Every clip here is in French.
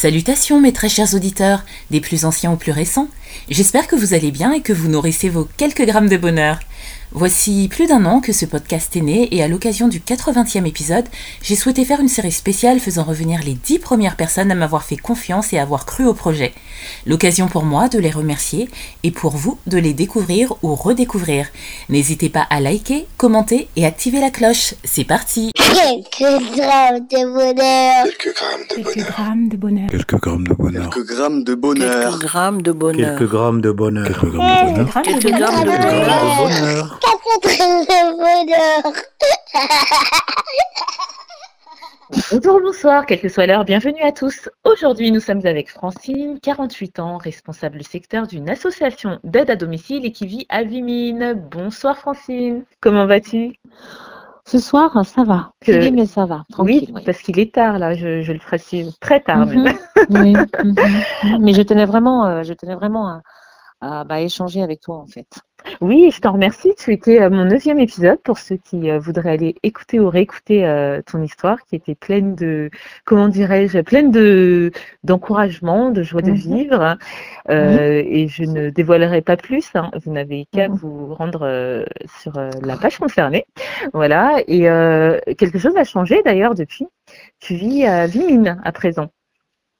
Salutations mes très chers auditeurs, des plus anciens aux plus récents. J'espère que vous allez bien et que vous nourrissez vos quelques grammes de bonheur. Voici plus d'un an que ce podcast est né et à l'occasion du 80e épisode, j'ai souhaité faire une série spéciale faisant revenir les 10 premières personnes à m'avoir fait confiance et avoir cru au projet. L'occasion pour moi de les remercier et pour vous de les découvrir ou redécouvrir. N'hésitez pas à liker, commenter et activer la cloche. C'est parti Quelques grammes de bonheur. Quelques grammes de bonheur. Quelques grammes de bonheur. Quelques grammes de bonheur. Quelques grammes de bonheur. Quelques grammes de bonheur. Quelques grammes de bonheur. Quelques grammes de bonheur. De bonheur. Quatre grammes de bonheur. Bonjour, bonsoir, quelle que soit l'heure, bienvenue à tous. Aujourd'hui, nous sommes avec Francine, 48 ans, responsable secteur d'une association d'aide à domicile et qui vit à Vimine. Bonsoir Francine, comment vas-tu? Ce soir, ça va. Que- mais ça va. Oui, Tranquille, oui. parce qu'il est tard là, je, je le précise, très tard Mhm. même. Oui, mhm. Mais je tenais vraiment, euh, je tenais vraiment à, à, bah, échanger avec toi en fait. Oui, je t'en remercie. Tu étais euh, mon neuvième épisode pour ceux qui euh, voudraient aller écouter ou réécouter euh, ton histoire qui était pleine de, comment dirais-je, pleine de d'encouragement, de joie de Mhm. vivre. Euh, Et je ne dévoilerai pas plus. hein. Vous n'avez qu'à Mhm. vous rendre euh, sur euh, la page concernée. Voilà. Et euh, quelque chose a changé d'ailleurs depuis. Tu vis à Vimine à présent.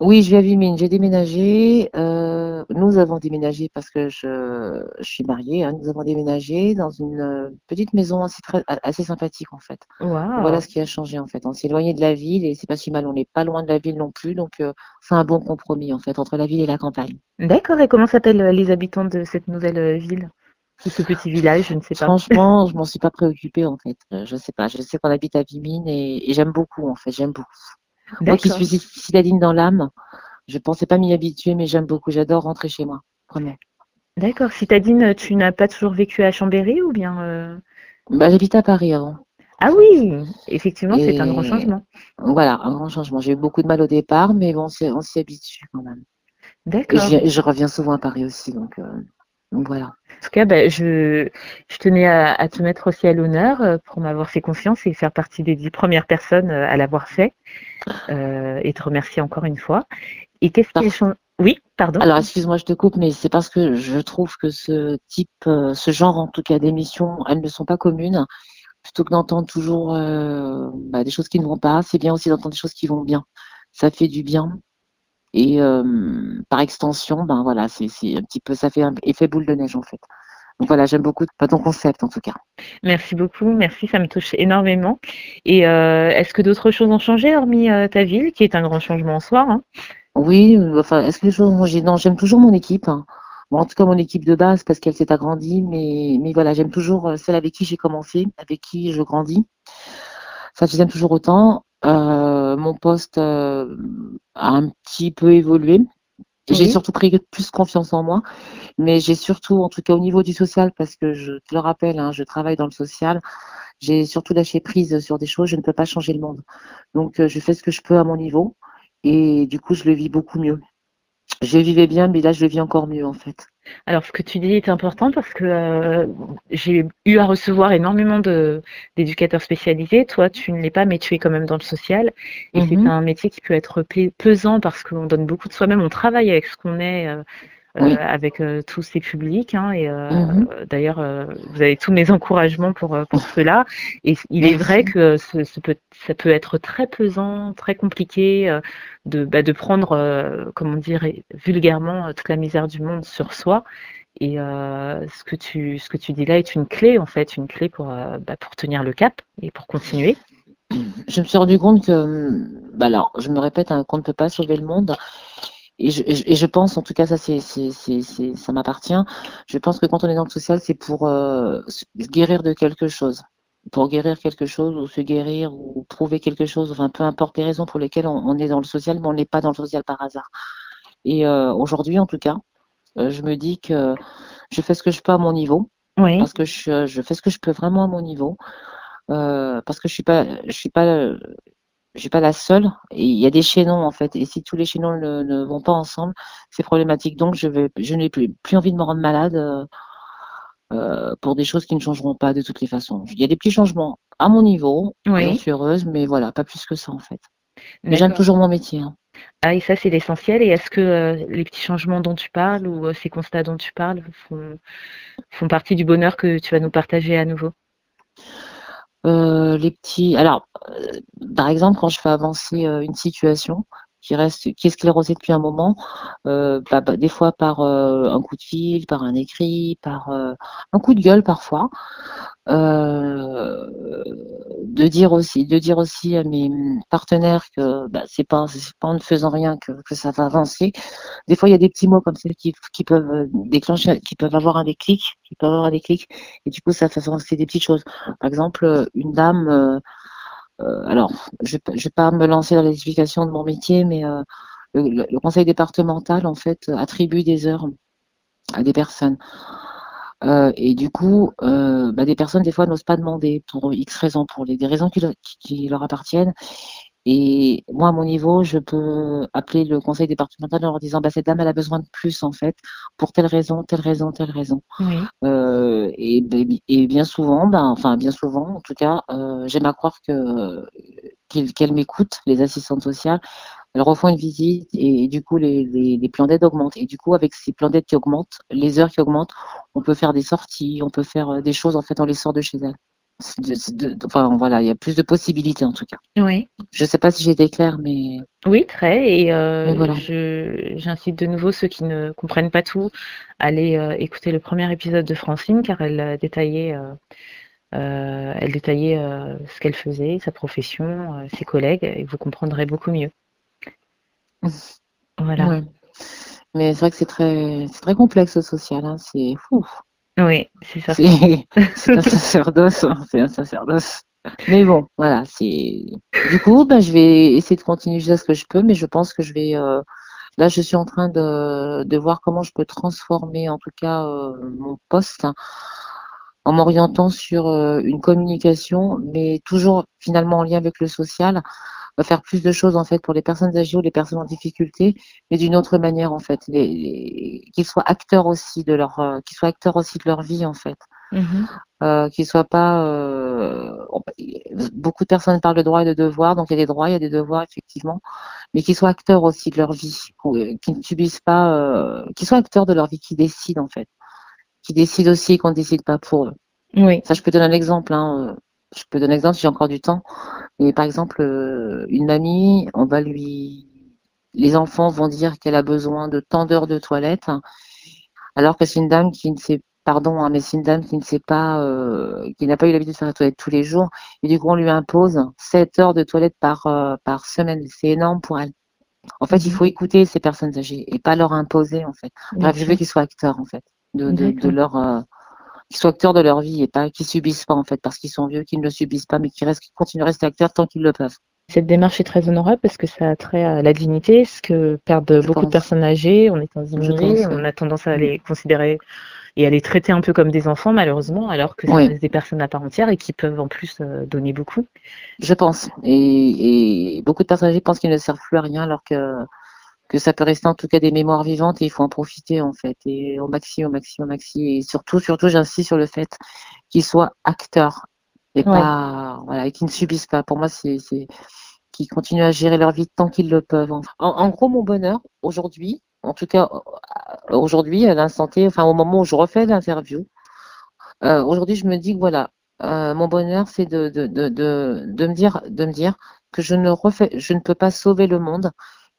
Oui, je vis à Vimine. J'ai déménagé. euh, nous avons déménagé parce que je, je suis mariée. hein. nous avons déménagé dans une euh, petite maison assez, très, assez sympathique en fait. Waouh. Voilà ce qui a changé en fait. On s'est éloigné de la ville et c'est pas si mal. On n'est pas loin de la ville non plus, donc euh, c'est un bon compromis en fait entre la ville et la campagne. D'accord. Et comment s'appellent euh, les habitants de cette nouvelle euh, ville ou ce petit village? Je ne sais pas. Franchement, je m'en suis pas préoccupée en fait. Euh, Je sais pas. Je sais qu'on habite à Vimine et, et j'aime beaucoup en fait. J'aime beaucoup. Moi qui suis citadine dans l'âme, je pensais pas m'y habituer, mais j'aime beaucoup. J'adore rentrer chez moi. Vraiment. D'accord. Citadine, tu n'as pas toujours vécu à Chambéry ou bien euh, Bah, j'habitais à Paris avant. Ah oui, effectivement, c'est un grand changement. Voilà, un grand changement. J'ai eu beaucoup de mal au départ, mais bon, on s'y habitue quand même. D'accord. je reviens souvent à Paris aussi, donc, euh, donc voilà. En tout cas, ben, je, je tenais à, à te mettre aussi à l'honneur euh, pour m'avoir fait confiance et faire partie des dix premières personnes euh, à l'avoir fait euh, et te remercier encore une fois. Et qu'est-ce qui changé Oui, pardon. Alors, excuse-moi, je te coupe, mais c'est parce que je trouve que ce type, ce genre en tout cas d'émissions, elles ne sont pas communes. Plutôt que d'entendre toujours euh, bah, des choses qui ne vont pas, c'est bien aussi d'entendre des choses qui vont bien. Ça fait du bien. Et euh, par extension, ben voilà, c'est un petit peu, ça fait un effet boule de neige en fait. Donc voilà, j'aime beaucoup pas ton concept en tout cas. Merci beaucoup, merci, ça me touche énormément. Et euh, est-ce que d'autres choses ont changé hormis euh, ta ville, qui est un grand changement en soi hein? Oui, enfin, est-ce que les choses, moi, j'ai, non, j'aime toujours mon équipe. hein. Bon, en tout cas, mon équipe de base, parce qu'elle s'est agrandie, mais, mais voilà, j'aime toujours celle avec qui j'ai commencé, avec qui je grandis. Ça, je les aime toujours autant. Euh, mon poste euh, a un petit peu évolué. J'ai Oui. surtout pris plus confiance en moi, mais j'ai surtout, en tout cas au niveau du social, parce que je te le rappelle, hein, je travaille dans le social, j'ai surtout lâché prise sur des choses, je ne peux pas changer le monde. Donc, euh, je fais ce que je peux à mon niveau, et du coup, je le vis beaucoup mieux. Je vivais bien, mais là, je vis encore mieux, en fait. Alors, ce que tu dis est important parce que euh, j'ai eu à recevoir énormément de d'éducateurs spécialisés. Toi, tu ne l'es pas, mais tu es quand même dans le social. Et c'est Mhm. un métier qui peut être pe- pesant parce qu'on donne beaucoup de soi-même. On travaille avec ce qu'on est, euh, Oui. avec euh, tous ces publics. hein, et euh, Mhm. euh, d'ailleurs, euh, vous avez tous mes encouragements pour, euh, pour cela. Et il est vrai que ce, ce peut, ça peut être très pesant, très compliqué euh, de, bah, de prendre, euh, comment dire, vulgairement, euh, toute la misère du monde sur soi. Et euh, ce que tu ce que tu dis là est une clé en fait, une clé pour euh, bah, pour tenir le cap et pour continuer. Je me suis rendu compte que, hum, bah alors, je me répète, hein, qu'on ne peut pas sauver le monde. Et je, et pense, en tout cas, ça, c'est, c'est, c'est, c'est- ça m'appartient. Je pense que quand on est dans le social, c'est pour euh, se guérir de quelque chose. Pour guérir quelque chose ou se guérir ou prouver quelque chose, enfin, peu importe les raisons pour lesquelles on, on est dans le social, mais on n'est pas dans le social par hasard. Et euh, aujourd'hui, en tout cas, euh, je me dis que je fais ce que je peux à mon niveau Oui. parce que je, je fais ce que je peux vraiment à mon niveau, parce que je suis pas, je suis pas, je suis pas la seule. Il y a des chaînons en fait, et si tous les chaînons ne, ne vont pas ensemble, c'est problématique. Donc je vais, je n'ai plus, plus envie de me rendre malade euh, euh, pour des choses qui ne changeront pas de toutes les façons. Il y a des petits changements à mon niveau, Oui. j'en suis heureuse, mais voilà, pas plus que ça en fait. Mais j'aime toujours mon métier. hein. Ah, et ça, c'est l'essentiel. Et est-ce que euh, les petits changements dont tu parles ou euh, ces constats dont tu parles font, font partie du bonheur que tu vas nous partager à nouveau? Les petits. Alors, euh, par exemple, quand je fais avancer euh, une situation qui reste, qui est sclérosée depuis un moment, euh, bah, bah, des fois par euh, un coup de fil, par un écrit, par euh, un coup de gueule parfois, euh, de dire aussi, de dire aussi à mes partenaires que bah, c'est pas, pas en ne faisant rien que, que ça va avancer. Des fois, il y a des petits mots comme ça qui, peuvent euh, déclencher, qui peuvent avoir un déclic, qui peuvent avoir un déclic, et du coup, ça fait avancer des petites choses. Par exemple, euh, une dame, euh, euh, alors, je ne vais pas me lancer dans l'explication de mon métier, mais euh, le- le conseil départemental, en fait, attribue des heures à des personnes. Euh, et du coup, euh, bah, des personnes, des fois, n'osent pas demander pour X raisons, pour les, des raisons qui, leur- qui- qui leur appartiennent. Et moi, à mon niveau, je peux appeler le conseil départemental en leur disant, bah, cette dame, elle a besoin de plus, en fait, pour telle raison, telle raison, telle raison. Oui. Euh, et, et bien souvent, ben, enfin bien souvent, en tout cas, euh, j'aime à croire que qu'elles m'écoutent, les assistantes sociales. Elles refont une visite et, du coup les, les, les plans d'aide augmentent. Et du coup, avec ces plans d'aide qui augmentent, les heures qui augmentent, on peut faire des sorties, on peut faire euh, des choses en fait, on les sort de chez elles. De- de- enfin voilà, il y a plus de possibilités en tout cas. Oui. Je sais pas si j'ai été claire, mais Oui, très. Et euh, voilà. j'incite de nouveau ceux qui ne comprennent pas tout à aller euh, écouter le premier épisode de Francine, car elle détaillait, euh, elle détaillait ce qu'elle faisait, sa profession, ses collègues, et vous comprendrez beaucoup mieux. Voilà. ouais. Mais c'est vrai que c'est très, très complexe le social. Hein. C'est fou. Oui, c'est ça. C'est c'est un sacerdoce, hein, c'est un sacerdoce. Mais bon, voilà, c'est. Du coup, ben, je vais essayer de continuer jusqu'à ce que je peux, mais je pense que je vais. euh, Là, je suis en train de, de voir comment je peux transformer, en tout cas, euh, mon poste hein, en m'orientant sur euh, une communication, mais toujours finalement en lien avec le social, euh, faire plus de choses en fait pour les personnes âgées ou les personnes en difficulté, mais d'une autre manière en fait, les, les- qu'ils soient acteurs aussi de leur, euh, qu'ils soient acteurs aussi de leur vie en fait Mhm. euh, qu'ils soient pas. euh, on- beaucoup de personnes parlent de droits et de devoirs, donc il y a des droits, il y a des devoirs effectivement, mais qu'ils soient acteurs aussi de leur vie, qu'ils ne subissent pas, euh, qu'ils soient acteurs de leur vie, qui décident en fait, qui décident aussi qu'on ne décide pas pour eux. Oui. Ça, je peux donner un exemple. Hein, je peux donner un exemple si j'ai encore du temps. Mais par exemple, euh, une mamie, on va lui, les enfants vont dire qu'elle a besoin de tant d'heures de toilette, alors que c'est une dame qui ne sait, pardon, hein, mais c'est une dame qui ne sait pas, euh, qui n'a pas eu l'habitude de faire la toilette tous les jours, et du coup on lui impose 7 heures de toilette par euh, par semaine. C'est énorme pour elle. En fait, il Mhm. faut écouter ces personnes âgées et pas leur imposer en fait. Bref, je veux qu'ils soient acteurs en fait, de, de, leur, euh, qu'ils soient acteurs de leur vie et pas qu'ils subissent pas en fait, parce qu'ils sont vieux, qu'ils ne le subissent pas, mais qu'ils restent, qu'ils continuent à rester acteurs tant qu'ils le peuvent. Cette démarche est très honorable parce que ça a trait à la dignité, ce que perdent Je beaucoup de personnes âgées. On est dans une on a tendance à les considérer et à les traiter un peu comme des enfants, malheureusement, alors que Oui. reste des personnes à part entière et qui peuvent en plus euh, donner beaucoup. Je pense. Et, et beaucoup de personnes âgées pensent qu'ils ne servent plus à rien, alors que que ça peut rester en tout cas des mémoires vivantes et il faut en profiter en fait et au maxi, au maxi, au maxi et surtout, surtout, j'insiste sur le fait qu'ils soient acteurs et Ouais. pas voilà et qu'ils ne subissent pas. Pour moi, c'est qu'ils continuent à gérer leur vie tant qu'ils le peuvent. En, en gros, mon bonheur aujourd'hui, en tout cas euh, aujourd'hui à l'instant T, enfin au moment où je refais l'interview, euh, aujourd'hui je me dis que voilà, euh, mon bonheur c'est de, de, de, de, de me dire de me dire que je ne refais, je ne peux pas sauver le monde,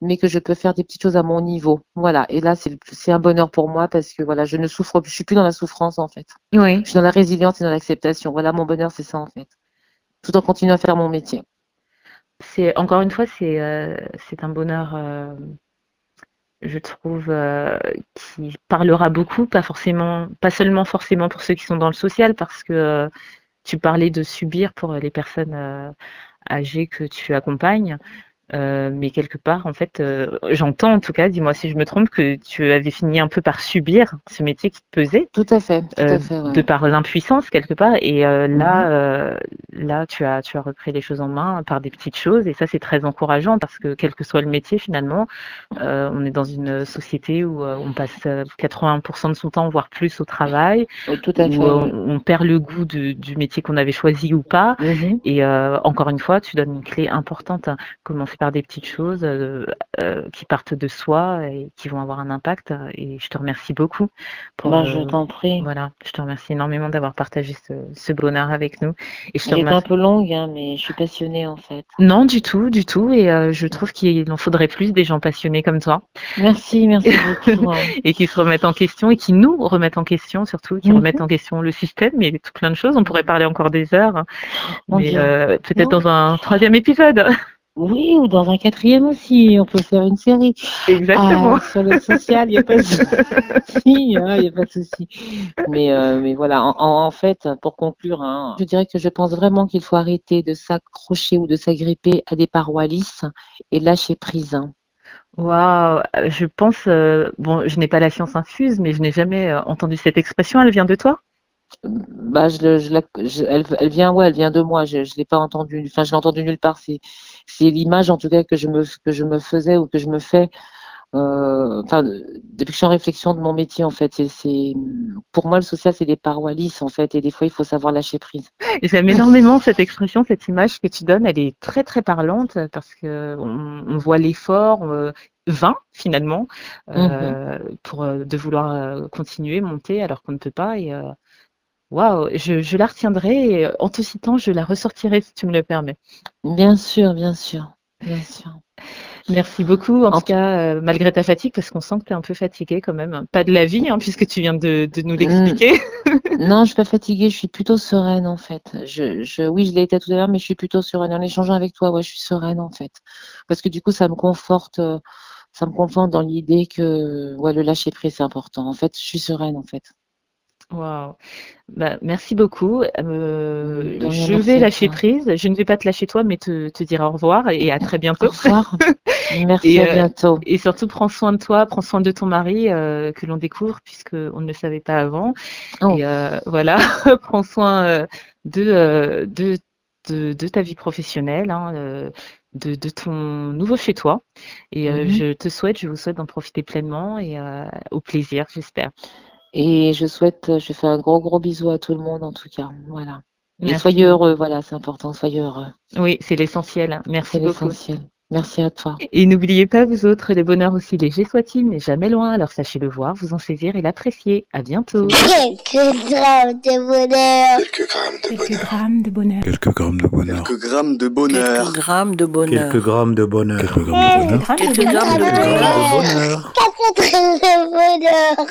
mais que je peux faire des petites choses à mon niveau. Voilà. Et là, c'est un bonheur pour moi parce que voilà, je ne souffre, je suis plus dans la souffrance en fait. Oui. Je suis dans la résilience et dans l'acceptation. Voilà, mon bonheur, c'est ça en fait. Tout en continuant à faire mon métier. C'est encore une fois, c'est euh, un bonheur, euh, je trouve, euh, qui parlera beaucoup, pas forcément, pas seulement forcément pour ceux qui sont dans le social, parce que tu parlais de subir pour les personnes âgées que tu accompagnes. Euh, mais quelque part, en fait, euh, j'entends en tout cas, dis-moi si je me trompe, que tu avais fini un peu par subir ce métier qui te pesait. Tout à fait, tout euh, à fait. ouais. de par l'impuissance quelque part et euh, Mhm. là euh, là tu as tu as repris les choses en main par des petites choses et ça c'est très encourageant parce que quel que soit le métier finalement euh, on est dans une société où euh, on passe euh, 80% de son temps voire plus au travail tout à fait. où ouais. on, on perd le goût de- du métier qu'on avait choisi ou pas Mhm. et euh, encore une fois tu donnes une clé importante hein. comment par des petites choses euh, euh, qui partent de soi et qui vont avoir un impact. Et je te remercie beaucoup. Pour, bah, je t'en prie. Voilà, je te remercie énormément d'avoir partagé ce, bonheur avec nous. Et je te Elle est un peu longue, hein, mais je suis passionnée en fait. Non, du tout, du tout. Et je trouve qu'il en faudrait plus des gens passionnés comme toi. Merci, merci beaucoup. Hein. et qui se remettent en question et qui nous remettent en question surtout, qui mhm. remettent en question le système, mais tout plein de choses. On pourrait parler encore des heures. Hein. mais peut-être dans un troisième épisode. Oui, ou dans un quatrième aussi, on peut faire une série. Exactement. Ah, sur le social, il n'y a pas de souci. Il hein, a pas de souci. Mais, euh, mais voilà, en, fait, pour conclure, hein, je dirais que je pense vraiment qu'il faut arrêter de s'accrocher ou de s'agripper à des parois lisses et lâcher prise. Waouh, je pense, euh, bon, je n'ai pas la science infuse, mais je n'ai jamais euh, entendu cette expression. Elle vient de toi? Bah, je, je, elle, elle, vient, ouais, elle vient de moi. Je ne l'ai pas entendue. Enfin, je l'ai entendue nulle part. C'est, l'image, en tout cas, que je me, que je me faisais ou que je me fais. Euh, enfin, depuis que je suis en réflexion de mon métier, en fait, c'est, pour moi le social, c'est des parois lisses, en fait, et des fois, il faut savoir lâcher prise. J'aime énormément cette expression, cette image que tu donnes. Elle est très très parlante parce que on, voit l'effort. Euh, vain finalement euh, mmh pour euh, de vouloir continuer monter alors qu'on ne peut pas et Waouh, je, la retiendrai et euh, en te citant, je la ressortirai si tu me le permets. Bien sûr, bien sûr, bien sûr. Merci beaucoup, en, tout cas, euh, malgré ta fatigue, parce qu'on sent que tu es un peu fatiguée quand même. Pas de la vie, hein, puisque tu viens de, nous l'expliquer. non, je ne suis pas fatiguée, je suis plutôt sereine en fait. Je, oui, je l'ai été tout à l'heure, mais je suis plutôt sereine. En échangeant avec toi, ouais, je suis sereine en fait. Parce que du coup, ça me conforte. Euh, ça me conforte dans l'idée que ouais, le lâcher prise, c'est important. En fait, je suis sereine en fait. Waouh. Bah, merci beaucoup. Euh, je vais lâcher prise. Je ne vais pas te lâcher toi, mais te, te dire au revoir et à très bientôt. Au revoir. Merci, à euh, bientôt. Et surtout, prends soin de toi, prends soin de ton mari euh, que l'on découvre puisqu'on ne le savait pas avant. Oh. Et voilà, prends soin de, de, de, ta vie professionnelle. Hein, de, de, ton nouveau chez toi. Et mm-hmm. je te souhaite, je vous souhaite d'en profiter pleinement et au plaisir, j'espère. Et je souhaite, je fais un gros gros bisou à tout le monde en tout cas. Voilà. Et soyez heureux, voilà, c'est important, soyez heureux. Oui, c'est l'essentiel. Merci beaucoup. l'essentiel. Merci à toi. Et n'oubliez pas, vous autres, le bonheur aussi léger soit-il, mais jamais loin. Alors sachez le voir, vous en saisir et l'apprécier. À bientôt. Quelques grammes de bonheur. Quelques grammes de bonheur. Quelques grammes de bonheur. Quelques grammes de bonheur. Quelques grammes de bonheur. Quelques grammes de bonheur. Quelques grammes de bonheur. Quelques grammes de bonheur. Quelques grammes de bonheur.